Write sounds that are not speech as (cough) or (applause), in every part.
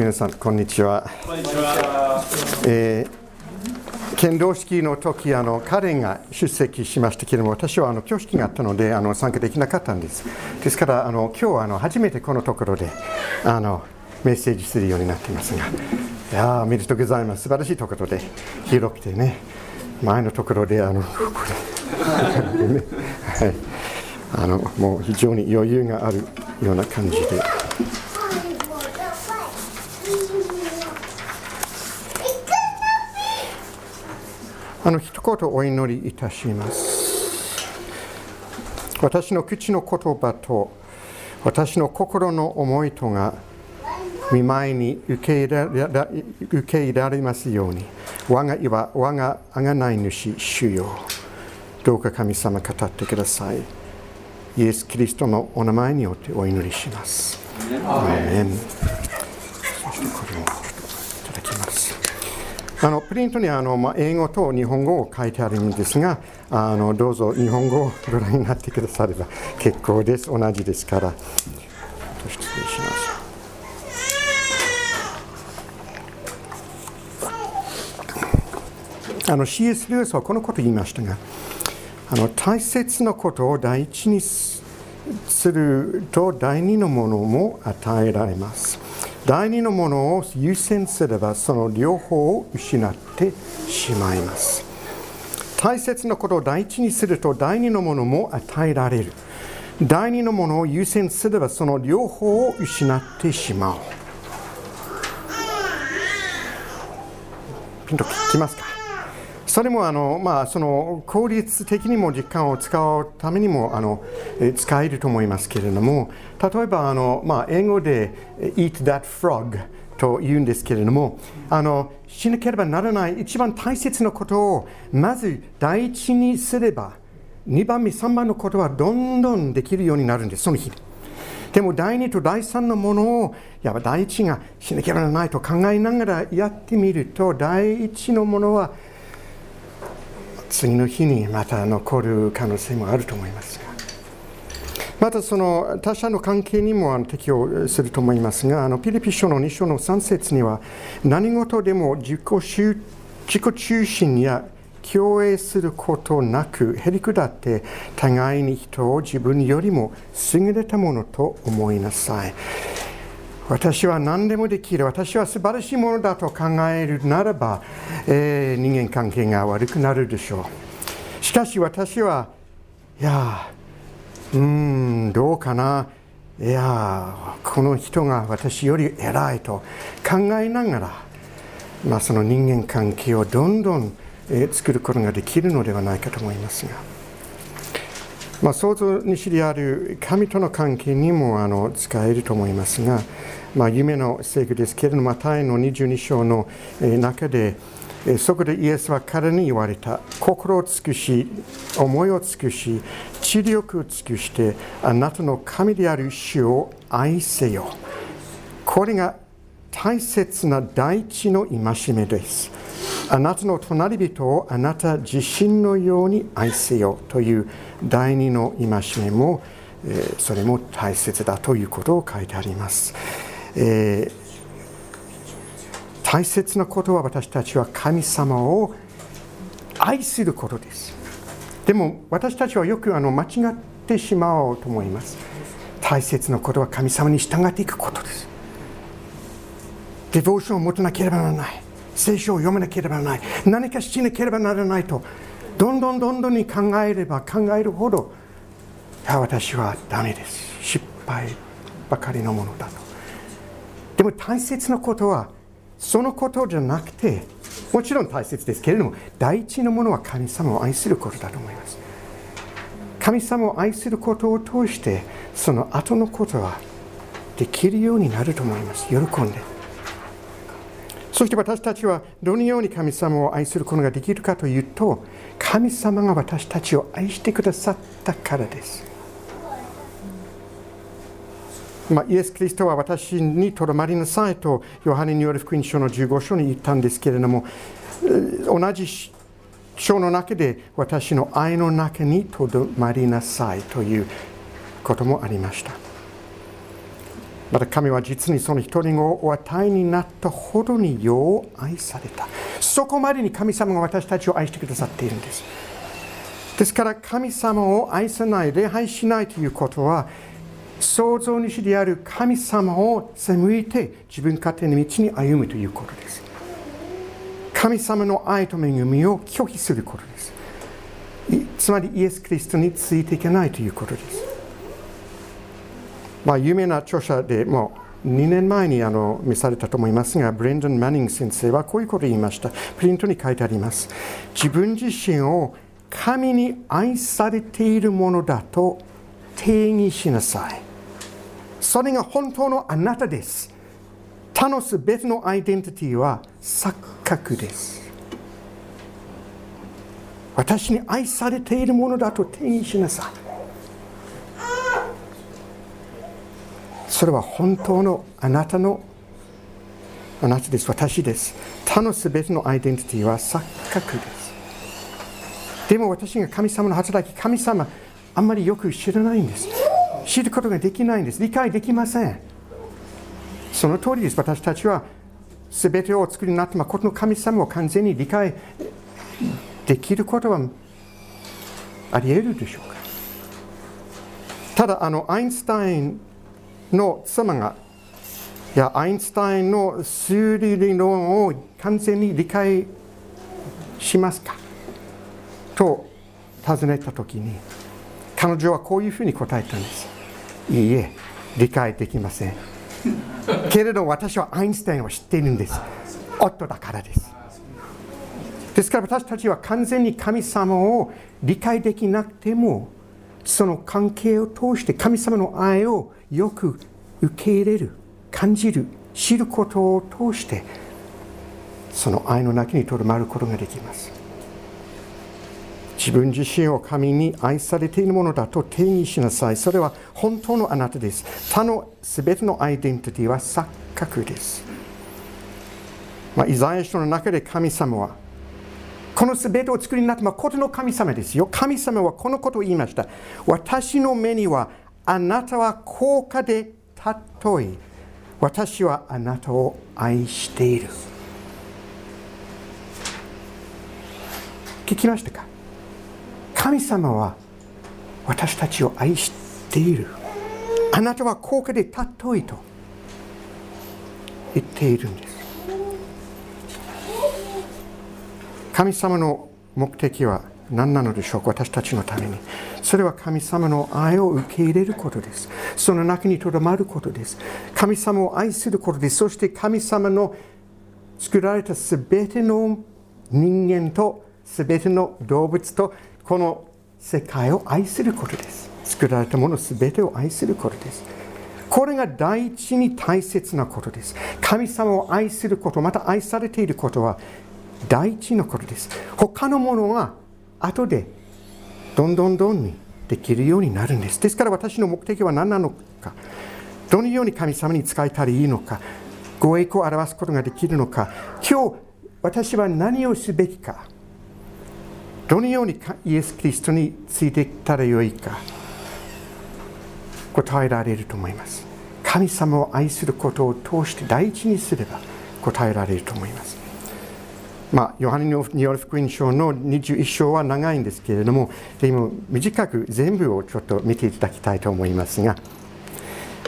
皆さんこんにちは。こんにちは。えー剣道式の時あの彼が出席しましたけれども私はあの挙式があったのであの参加できなかったんですですからあの今日はあの初めてこのところであのメッセージするようになっていますがいやーおめでとうございます素晴らしいところで広くてね前のところであのこれね (laughs) はいあのもう非常に余裕があるような感じで。あの一言お祈りいたします。私の口の言葉と私の心の思いとが見舞いに受け入れら受け入れられますように我が岩我があがない主主よ。どうか神様語ってください。イエス・キリストのお名前によってお祈りします。アーメン。そしてこれをいただきますあのプリントにあの、まあ、英語と日本語を書いてあるんですがあのどうぞ日本語をご覧になってくだされば結構です同じですから失礼しますあの C.S. ルースはこのことを言いましたがあの大切なことを第一にすると第二のものも与えられます第二のものを優先すればその両方を失ってしまいます。大切なことを第一にすると第二のものも与えられる。第二のものを優先すればその両方を失ってしまう。ピンときますか？それもあの、まあ、その効率的にも時間を使うためにもあの使えると思いますけれども例えばあの、まあ、英語で「eat that frog」と言うんですけれどもあのしなければならない一番大切なことをまず第一にすれば2番目3番のことはどんどんできるようになるんですその日。でも第2と第3のものをやっぱ第一がしなければならないと考えながらやってみると第一のものは次の日にまた残る可能性もあると思いますが。またその他者の関係にも適用すると思いますがあのピリピ書の2章の3節には何事でも自己自己中心や共栄することなくへり下って互いに人を自分よりも優れたものと思いなさい。私は何でもできる私は素晴らしいものだと考えるならば、えー、人間関係が悪くなるでしょうしかし私はいやうーんどうかないやこの人が私より偉いと考えながら、まあ、その人間関係をどんどん、え、作ることができるのではないかと思いますが。まあ、創造主である神との関係にもあの使えると思いますが、まあ、夢の聖句ですけれども、タイの22章の中で、そこでイエスは彼に言われた。心を尽くし、思いを尽くし、知力を尽くして、あなたの神である主を愛せよ。これが大切な第一の戒めです。あなたの隣人をあなた自身のように愛せよという第二の戒めも、えー、それも大切だということを書いてあります。えー、大切なことは私たちは神様を愛することです。でも私たちはよくあの間違ってしまおうと思います。大切なことは神様に従っていくことです。デボーションを持たなければならない。聖書を読まなければならない。何かしなければならないと、どんどんどんどんに考えれば考えるほど、いや、私はダメです。失敗ばかりのものだと。でも大切なことは、そのことじゃなくて、もちろん大切ですけれども、第一のものは神様を愛することだと思います。神様を愛することを通して、その後のことはできるようになると思います。喜んで。そして私たちはどのように神様を愛することができるかというと、神様が私たちを愛してくださったからです。まあ、イエス・キリストは私にとどまりなさいと、ヨハネによる福音書の15章に言ったんですけれども、同じ章の中で私の愛の中にとどまりなさいということもありました。また神は実にその一人をお与えになったほどによう愛された。そこまでに神様が私たちを愛してくださっているんです。ですから神様を愛さない、礼拝しないということは、創造主である神様を背いて自分勝手の道に歩むということです。神様の愛と恵みを拒否することです。つまりイエス・キリストについていけないということです。まあ、有名な著者でも2年前にあの見されたと思いますが、ブレンドン・マニング先生はこういうことを言いました。プリントに書いてあります。自分自身を神に愛されているものだと定義しなさい。それが本当のあなたです。他のすべてのアイデンティティは錯覚です。私に愛されているものだと定義しなさい。それは本当のあなたのあなたです、私です。他のすべてのアイデンティティは錯覚です。でも私が神様の働き、神様、あんまりよく知らないんです。知ることができないんです。理解できません。その通りです。私たちはすべてをお作りになったことの神様を完全に理解できることはあり得るでしょうか。ただ、あのアインシュタインの妻がいやアインシュタインの数理理論を完全に理解しますか？と尋ねた時に彼女はこういうふうに答えたんです。いいえ理解できません。けれど私はアインシュタインを知っているんです。夫だからです。ですから私たちは完全に神様を理解できなくてもその関係を通して神様の愛をよく受け入れる感じる知ることを通してその愛の中にとどまることができます。自分自身を神に愛されているものだと定義しなさい。それは本当のあなたです。他の全てのアイデンティティは錯覚です、まあ、イザヤ書の中で神様はこの全てを作りになった誠の神様ですよ。神様はこのことを言いました。私の目にはあなたは高価で尊い。私はあなたを愛している。聞きましたか？神様は私たちを愛している。あなたは高価で尊いと言っているんです。神様の目的は何なのでしょうか？私たちのために。それは神様の愛を受け入れることです。その中にとどまることです。神様を愛することです。そして神様の作られたすべての人間とすべての動物とこの世界を愛することです。作られたものすべてを愛することです。これが第一に大切なことです。神様を愛することまた愛されていることは第一のことです。他のものは後でどんどんどんにできるようになるんです。ですから私の目的は何なのか。どのように神様に使えたらいいのか。ご栄光を表すことができるのか。今日私は何をすべきか。どのようにイエス・キリストについていったらよいか。答えられると思います。神様を愛することを通して第一にすれば答えられると思います。まあ、ヨハネによる福音書の21章は長いんですけれども、でも短く全部をちょっと見ていただきたいと思いますが、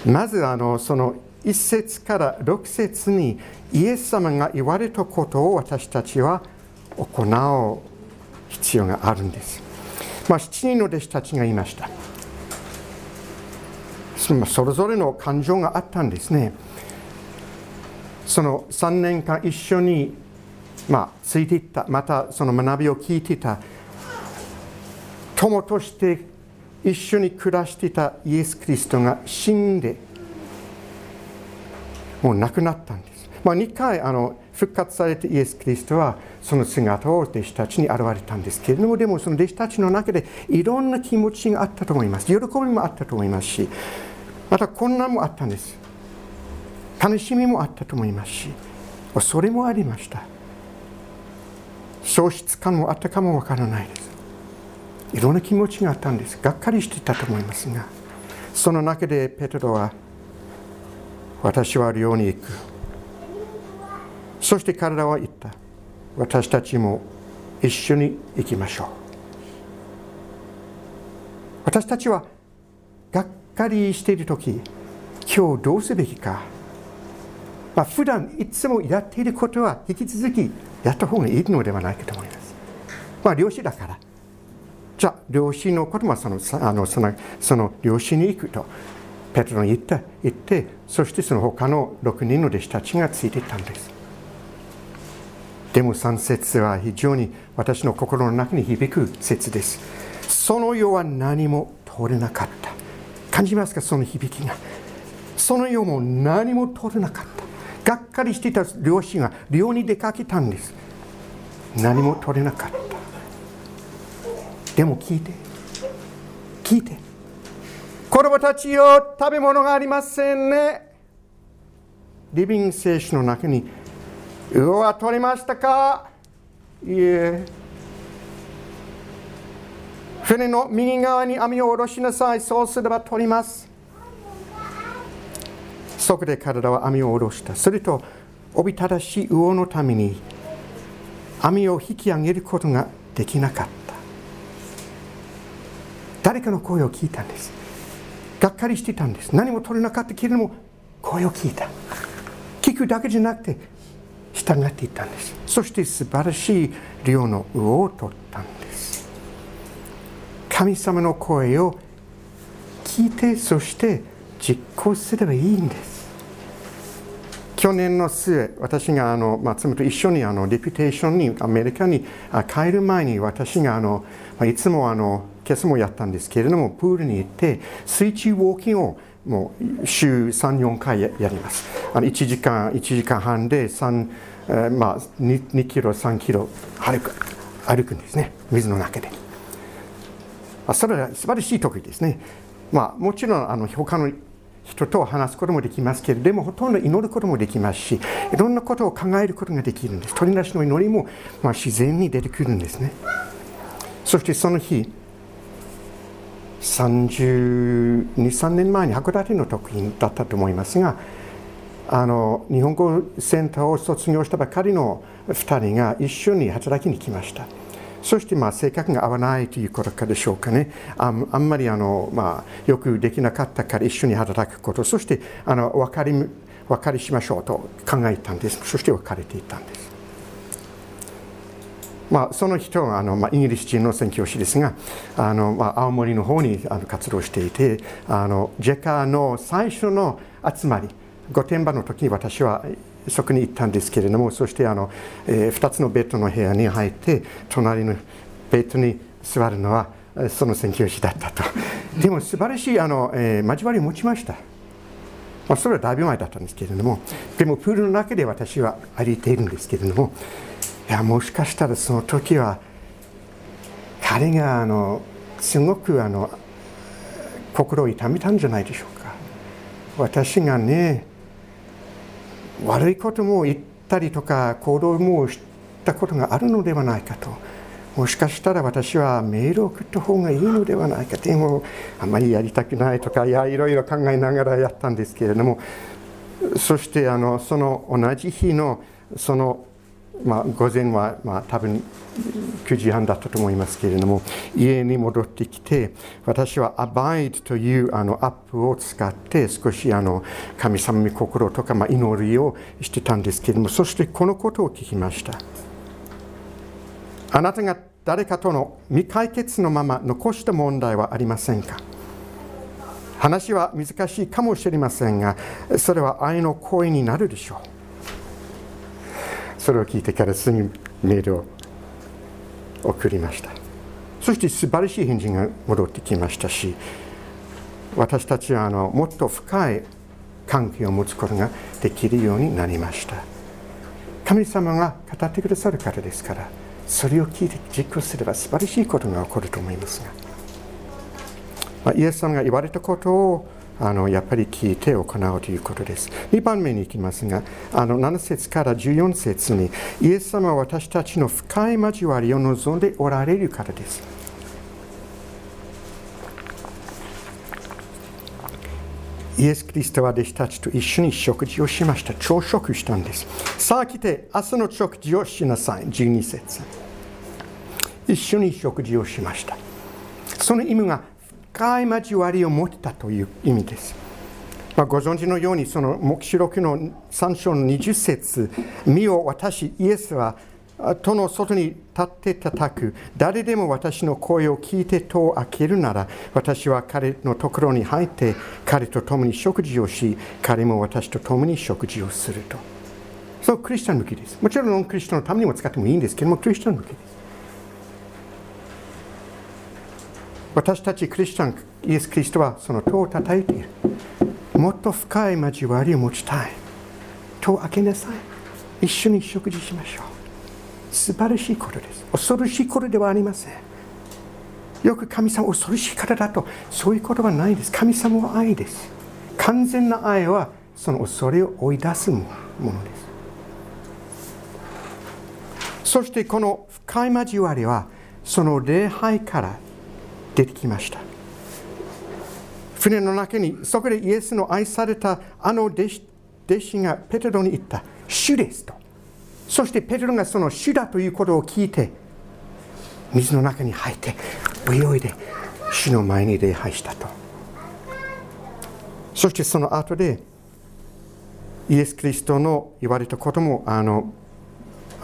まずあのその1節から6節にイエス様が言われたことを私たちは行う必要があるんです。まあ、7人の弟子たちがいました。それぞれの感情があったんですね。その3年間一緒にまあ、ついていった。またその学びを聞いていた。友として一緒に暮らしていたイエス・キリストが死んでもう亡くなったんです、まあ、2回あの復活されてイエス・キリストはその姿を弟子たちに現れたんですけれどもでもその弟子たちの中でいろんな気持ちがあったと思います。喜びもあったと思いますしまた困難もあったんです。楽しみもあったと思いますしそれもありました。喪失感もあったかもわからないです。いろんな気持ちがあったんです。がっかりしてたと思いますがその中でペトロは私は寮に行く。そして彼らは言った。私たちも一緒に行きましょう。私たちはがっかりしている時今日どうすべきか、まあ、普段いつもやっていることは引き続きやった方がいいのではないかと思います。まあ、漁師だから。じゃあ、漁師のこともそのあのそのその漁師に行くと、ペトロに言った言って、そしてその他の6人の弟子たちがついていったんです。でも3節は非常に私の心の中に響く説です。その世は何も通れなかった。感じますか、その響きが。その世も何も通れなかった。がっかりしていた漁師が漁に出かけたんです。何も取れなかった。でも聞いて。聞いて。子供たちよ、食べ物がありませんね。リビング聖書の中に魚は取れましたかいえ。船の右側に網を下ろしなさい。そうすれば取ります。そこで彼らは網を下ろした。すると、おびただしい魚のために網を引き上げることができなかった。誰かの声を聞いたんです。がっかりしてたんです。何も取れなかったけれども、声を聞いた。聞くだけじゃなくて、従っていったんですそして素晴らしい量の魚を取ったんです神様の声を聞いてそして実行すればいいんです去年の末、私があの、まあ、妻と一緒にあのレピュテーションにアメリカに帰る前に私があの、まあ、いつもあの今朝もやったんですけれどもプールに行って水中ウォーキングをもう週3、4回やります。あの1時間、1時間半で3、え、まあ2、2キロ、3キロ歩く歩くんですね、水の中で。あそれは素晴らしい得意ですね。まあ、もちろんあの他の人と話すこともできますけれどでもほとんど祈ることもできますしいろんなことを考えることができるんです鳥なしの祈りも、まあ、自然に出てくるんですねそしてその日32、3年前に函館の時だったと思いますがあの日本語センターを卒業したばかりの2人が一緒に働きに来ました。そしてまあ性格が合わないということかでしょうかね、あんまりあの、まあ、よくできなかったから一緒に働くこと、そしてあの分かり分かりしましょうと考えたんです、そして別れていたんです。まあ、その人はあの、まあ、イギリス人の宣教師ですがあの、まあ、青森の方にあの活動していてあのジェカの最初の集まり御殿場の時に私はそこに行ったんですけれどもそしてあの、えー、2つのベッドの部屋に入って隣のベッドに座るのはその宣教師だったと。(laughs) でも素晴らしいあの、えー、交わりを持ちました、まあ、それはだいぶ前だったんですけれどもでもプールの中で私は歩いているんですけれどもいやもしかしたらその時は彼があのすごくあの心を痛めたんじゃないでしょうか。私がね悪いことも言ったりとか行動もしたことがあるのではないかと。もしかしたら私はメールを送った方がいいのではないか。でもあんまりやりたくないとかいやいろいろ考えながらやったんですけれども。そしてあのその同じ日のそのまあ、午前は、まあ、多分9時半だったと思いますけれども家に戻ってきて私は Abide というあのアップを使って少しあの神様に心とか、まあ、祈りをしてたんですけれどもそしてこのことを聞きました。あなたが誰かとの未解決のまま残した問題はありませんか？話は難しいかもしれませんがそれは愛の行為になるでしょう。それを聞いてからすぐメールを送りました。そして素晴らしい返事が戻ってきましたし私たちはあのもっと深い関係を持つことができるようになりました。神様が語ってくださる方ですからそれを聞いて実行すれば素晴らしいことが起こると思いますが、まあ、イエス様が言われたことをあのやっぱり聞いて行うということです。2番目に行きますが、あの7節から14節に、イエス様は私たちの深い交わりを望んでおられるからです。イエス・キリストは弟子たちと一緒に食事をしました。朝食したんです。さあ来て、明日の食事をしなさい。12節。一緒に食事をしました。その意味が深い交わりを持ったという意味です。まあ、ご存知のように、その黙示録の3章の20節身を私、イエスは戸の外に立って叩く。誰でも私の声を聞いて戸を開けるなら私は彼のところに入って彼と共に食事をし彼も私と共に食事をすると。そうクリスチャン向きです。もちろんクリスチャンのためにも使ってもいいんですけどもクリスチャン向きです。私たちクリスチャンイエス・キリストはその戸を叩いているもっと深い交わりを持ちたい。戸を開けなさい。一緒に食事しましょう。素晴らしいことです。恐ろしいことではありません。よく神様恐ろしい方だとそういうことはないです。神様は愛です。完全な愛はその恐れを追い出すものです。そしてこの深い交わりはその礼拝から出てきました。船の中にそこでイエスの愛されたあの弟子弟子がペテロに言った。主ですと。そしてペテロがその主だということを聞いて水の中に入って泳いで主の前に礼拝したと。そしてその後でイエス・キリストの言われたこともあの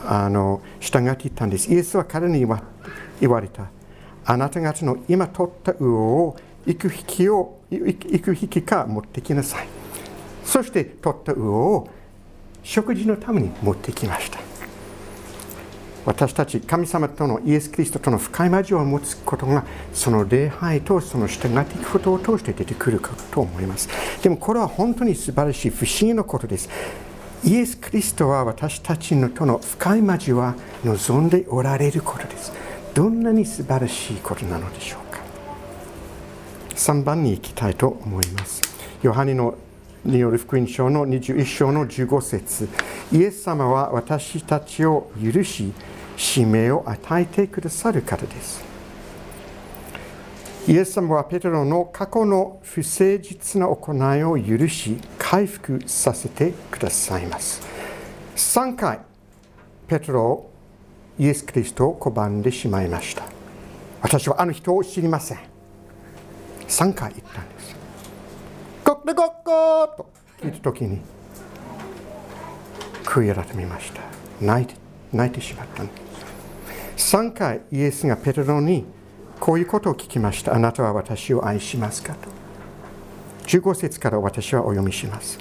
あの従っていったんです。イエスは彼に言われた。あなた方の今取った魚を行く引きを行く引きか持ってきなさい。そして取った魚を食事のために持ってきました。私たち神様とのイエス・キリストとの深い交わを持つことがその礼拝とその従っていくことを通して出てくるかと思います。でもこれは本当に素晴らしい不思議なことです。イエス・キリストは私たちのとの深い交わり望んでおられることです。どんなに素晴らしいことなのでしょうか3番に行きたいと思いますヨハネのによる福音書の21章の15節イエス様は私たちを許し、使命を与えてくださる方です。イエス様はペテロの過去の不誠実な行いを許し、回復させてくださいます。3回、ペテロをイエス・キリストを拒んでしまいました。私はあの人を知りません。3回言ったんです。ゴッゴッゴーと。聞いたときに悔い改めました。泣いて泣いてしまったんです。3回イエスがペテロにこういうことを聞きました。あなたは私を愛しますかと。15節から私はお読みします。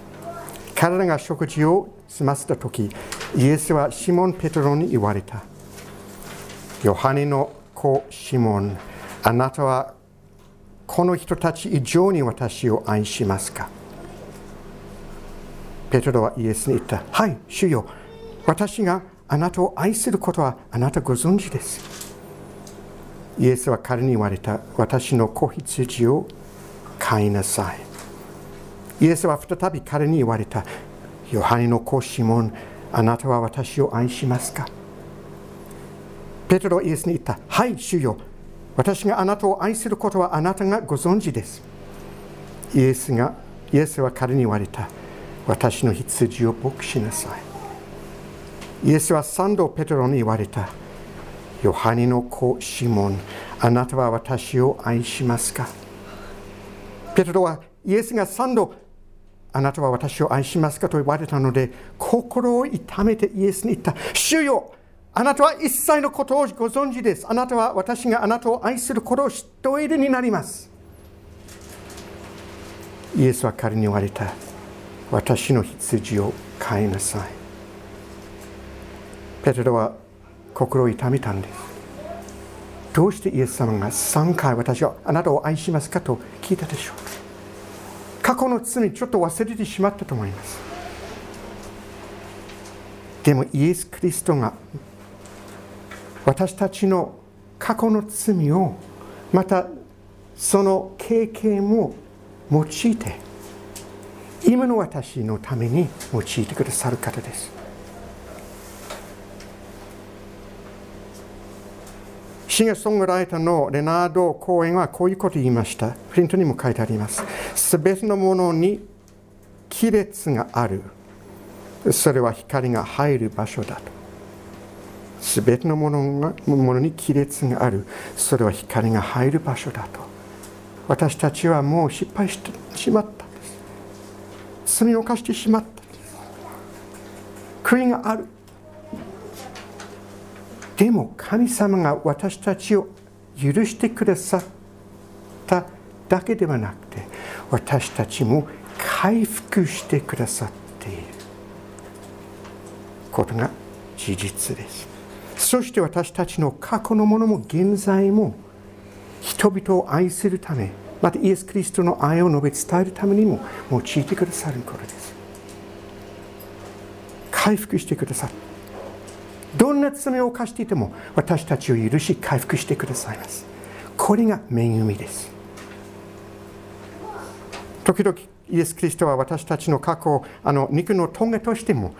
彼らが食事を済ませた時イエスはシモン・ペテロに言われた。ヨハネの子シモンあなたはこの人たち以上に私を愛しますか？ペトロはイエスに言った。はい、主よ。私があなたを愛することはあなたご存知です。イエスは彼に言われた。私の子羊を飼いなさい。イエスは再び彼に言われた。ヨハネの子シモン、あなたは私を愛しますか？ペトロイエスに言った。はい、主よ。私があなたを愛することはあなたがご存知です。イエスが、イエスは彼に言われた。私の羊を牧しなさい。イエスは三度ペテロに言われた。ヨハネの子シモン、あなたは私を愛しますか？ペテロはイエスが三度あなたは私を愛しますかと言われたので心を痛めてイエスに言った。主よあなたは一切のことをご存知です。あなたは私があなたを愛することを知っておいでになります。イエスは彼に言われた。私の羊を飼いなさい。ペテロは心を痛めたんです。どうしてイエス様が3回私はあなたを愛しますかと聞いたでしょう過去の罪ちょっと忘れてしまったと思います。でもイエス・キリストが私たちの過去の罪をまたその経験も用いて今の私のために用いてくださる方ですシンガーソングライターのレナード・コーエンはこういうことを言いました。プリントにも書いてあります。すべてのものに亀裂がある。それは光が入る場所だと。すべてのものがものに亀裂がある。それは光が入る場所だと。私たちはもう失敗してしまったんです。罪を犯してしまった。悔いがある。でも神様が私たちを許してくださっただけではなくて私たちも回復してくださっていることが事実ですそして私たちの過去のものも現在も人々を愛するためまたイエス・キリストの愛を述べ伝えるためにも用いてくださることです。回復してくださったどんな罪を犯していても私たちを許し回復してくださいます。これが恵みです。時々イエス・キリストは私たちの過去をあの肉のトとしても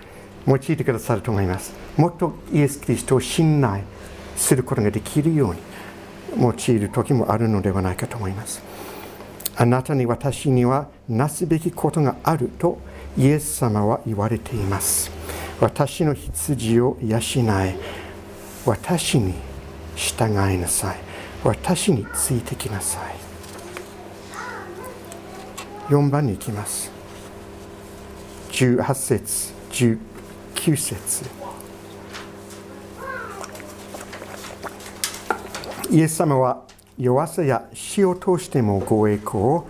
用いてくださると思います。もっとイエス・キリストを信頼することができるように用いる時もあるのではないかと思います。あなたに私にはなすべきことがあるとイエス様は言われています。私の羊を養い私に従いなさい。私についてきなさい。4番に行きます。18節19 9節。イエス様は弱さや死を通してもご栄光を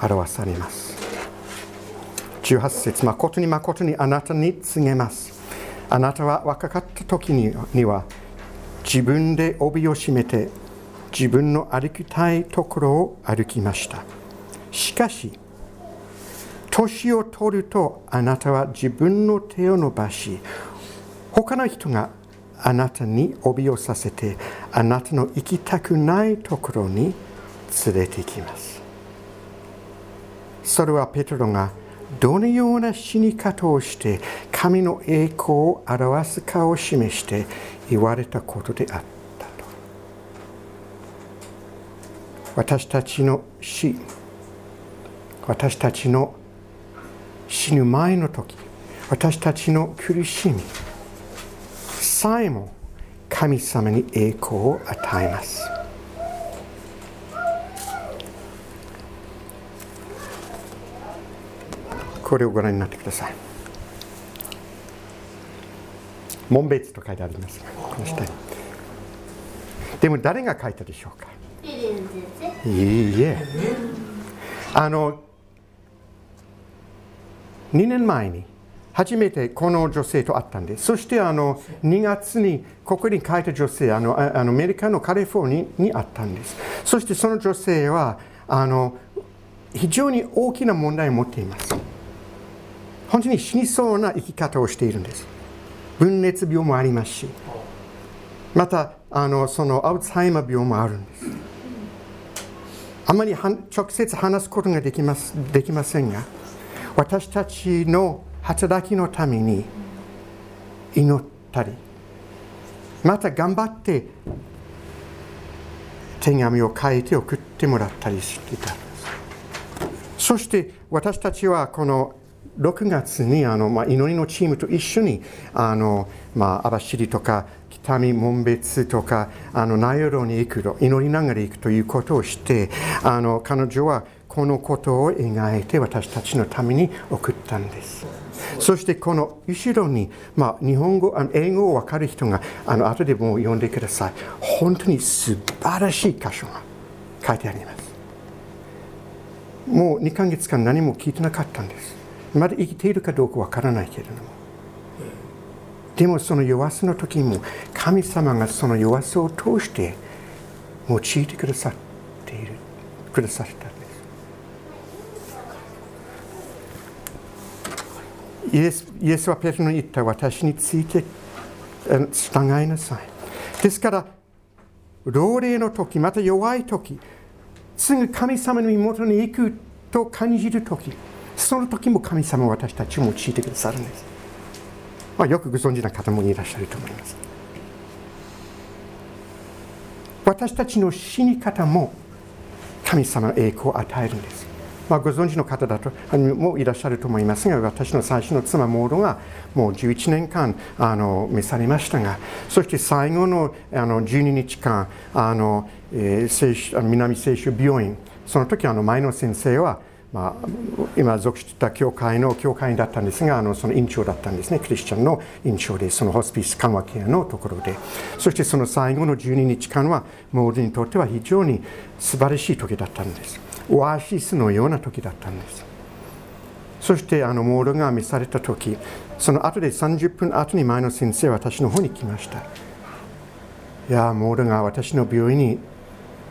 表されます。18節誠に誠にあなたに告げます。あなたは若かった時には自分で帯を締めて自分の歩きたいところを歩きました。しかし年を取るとあなたは自分の手を伸ばし他の人があなたに帯をさせてあなたの行きたくないところに連れて行きます。それはペトロがどのような死に方をして神の栄光を表すかを示して言われたことであったと。私たちの死私たちの死ぬ前の時私たちの苦しみさえも神様に栄光を与えます。これをご覧になってください。門別と書いてあります。この下に。でも誰が書いたでしょうか？いいえ。あの2年前に初めてこの女性と会ったんですそしてあの2月にここに書いた女性あのあのアメリカのカリフォルニアに会ったんです。そしてその女性はあの非常に大きな問題を持っています。本当に死にそうな生き方をしているんです。分裂病もありますし。またあのそのアウツハイマー病もあるんです。あまり直接話すことができますできませんが私たちの働きのために祈ったりまた頑張って手紙を書いて送ってもらったりしていた。そして私たちはこの6月にあの、まあ、祈りのチームと一緒にあの、まあ、網走とか北見門別とかあの名寄に行くと祈りながら行くということをしてあの彼女はこのことを描いて私たちのために送ったんです。そしてこの後ろに、まあ、日本語あの英語を分かる人があの後でも読んでください。本当に素晴らしい箇所が書いてあります。もう2ヶ月間何も聞いてなかったんです。まだ生きているかどうかわからないけれども。でもその弱さの時も神様がその弱さを通して用いてくださっているくださったんですイエスイエスはペテロに言った私について従いなさいですから老齢の時また弱い時すぐ神様の妹に行くと感じる時その時も神様は私たちを用いてくださるんです、まあ、よくご存知な方もいらっしゃると思います私たちの死に方も神様の栄光を与えるんです。まあ、ご存知の方だともいらっしゃると思いますが私の最初の妻モードがもう11年間あの召されましたがそして最後のあの12日間あの、えー、南清州病院その時あの前の先生はまあ、今属していた教会の教会員だったんですがあのその院長だったんですね。クリスチャンの院長でそのホスピス緩和ケアのところで。そしてその最後の12日間はモールにとっては非常に素晴らしい時だったんです。オアシスのような時だったんです。そしてあのモールが召された時その後で30分後に前の先生は私の方に来ました。いやモールが私の病院に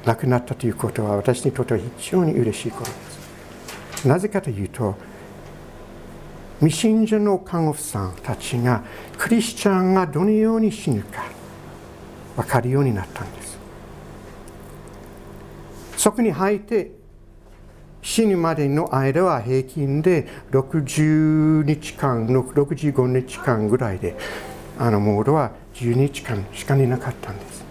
亡くなったということは私にとっては非常に嬉しいことです。なぜかというと未信者の看護婦さんたちがクリスチャンがどのように死ぬか分かるようになったんです。そこに入って死ぬまでの間は平均で60日間65日間ぐらいであのモードは10日間しか寝なかったんです。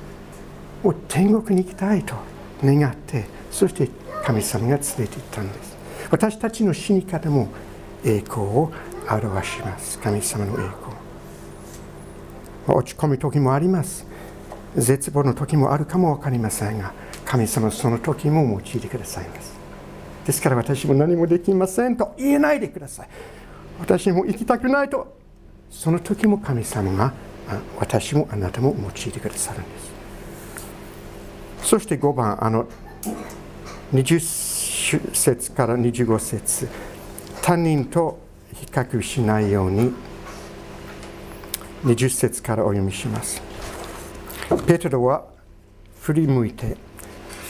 もう天国に行きたいと願ってそして神様が連れて行ったんです。私たちの死に方も栄光を表します。神様の栄光。落ち込む時もあります。絶望の時もあるかも分かりませんが神様その時も用いてくださいます。ですから私も何もできませんと言えないでください。私も行きたくないとその時も神様が私もあなたも用いてくださるんです。そして5番あの20節から25節。他人と比較しないように。20節からお読みします。ペテロは振り向いて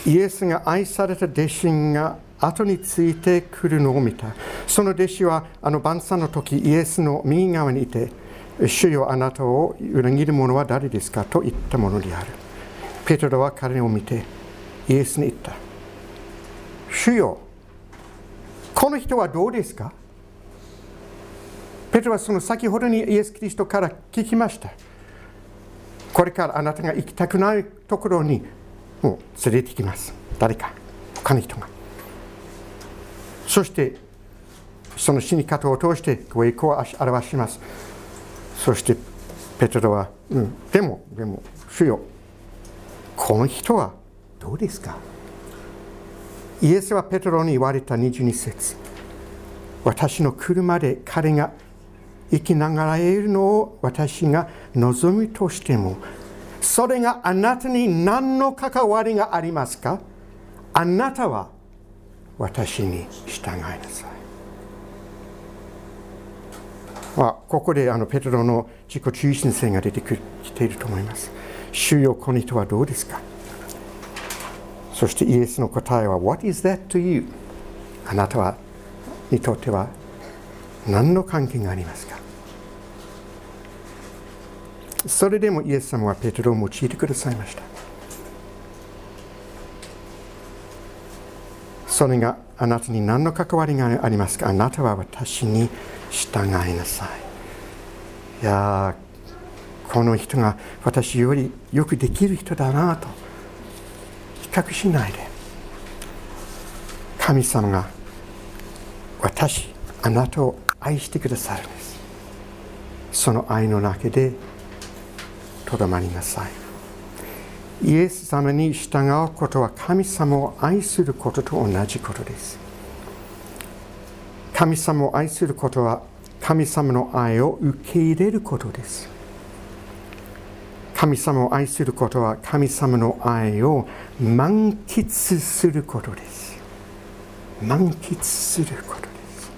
イエスが愛された弟子が後についてくるのを見た。その弟子はあの晩餐の時イエスの右側にいて主よあなたを裏切る者は誰ですかと言ったものである。ペテロは彼を見てイエスに言った。主よこの人はどうですか？ペテロはその先ほどにイエス・キリストから聞きました。これからあなたが行きたくないところにもう連れてきます。誰か他の人が。そしてその死に方を通してご栄光を表します。そしてペテロは、うん、でもでも主よこの人はどうですか？イエスはペトロに言われた22節。私の車で彼が生きながらいるのを私が望むとしてもそれがあなたに何の関わりがありますか？あなたは私に従いなさい。あ、ここであのペトロの自己中心性が出てきていると思います。主よこの人はどうですか？そしてイエスの答えは What is that to you? あなたはにとっては何の関係がありますか？それでもイエス様はペテロを用いてくださいましたそれがあなたに何の関わりがありますか？あなたは私に従いなさい。いやこの人が私よりよくできる人だなと比較しないで。神様が私あなたを愛してくださるんです。その愛の中でとどまりなさい。イエス様に従うことは神様を愛することと同じことです。神様を愛することは神様の愛を受け入れることです。神様を愛することは神様の愛を満喫することです。満喫することです。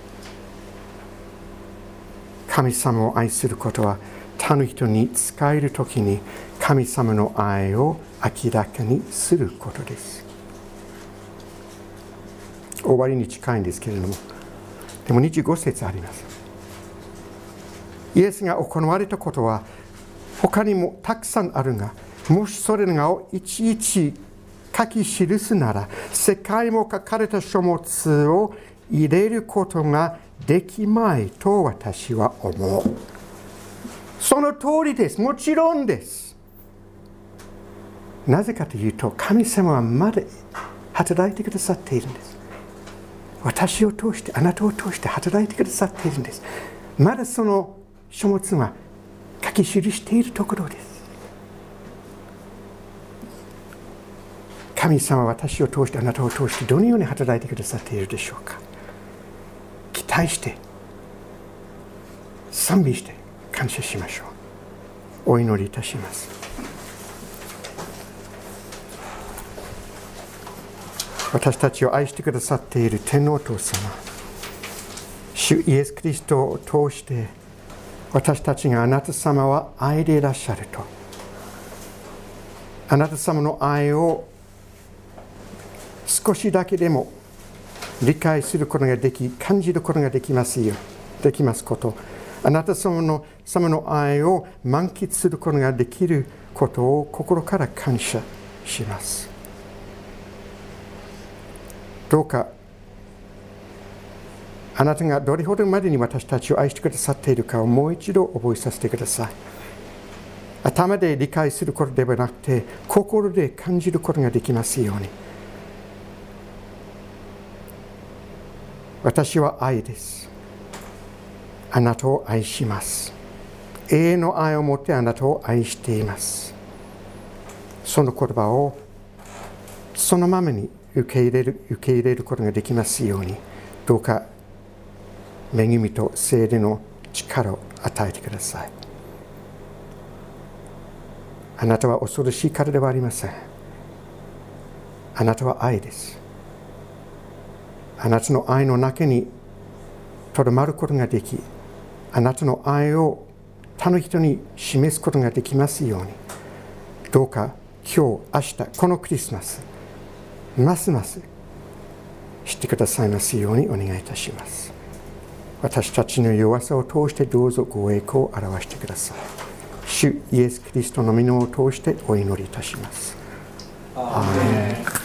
神様を愛することは他の人に使える時に神様の愛を明らかにすることです。終わりに近いんですけれども。でも25節あります。イエスが行われたことは他にもたくさんあるがもしそれがをいちいち書き記すなら世界も書かれた書物を入れることができまいと私は思う。その通りです。もちろんです。なぜかというと神様はまだ働いてくださっているんです。私を通してあなたを通して働いてくださっているんです。まだその書物が書き記しているところです。神様は私を通してあなたを通してどのように働いてくださっているでしょうか。期待して賛美して感謝しましょう。お祈りいたします。私たちを愛してくださっている天皇父様主イエス・キリストを通して私たちがあなた様は愛でいらっしゃると。あなた様の愛を少しだけでも理解することができ感じることができますよできますこと。あなた様の様の愛を満喫することができることを心から感謝します。どうか。あなたがどれほどまでに私たちを愛してくださっているかをもう一度覚えさせてください。頭で理解することではなくて心で感じることができますように。私は愛です。あなたを愛します。永遠の愛を持ってあなたを愛しています。その言葉をそのままに受け入れる受け入れることができますようにどうか恵みと聖霊の力を与えてください。あなたは恐ろしい方ではありません。あなたは愛です。あなたの愛の中にとどまることができあなたの愛を他の人に示すことができますように。どうか今日明日このクリスマスますます知ってくださいますようにお願いいたします。私たちの弱さを通してどうぞご栄光を表してください。主イエス・キリストの皆を通してお祈りいたします。アーメン。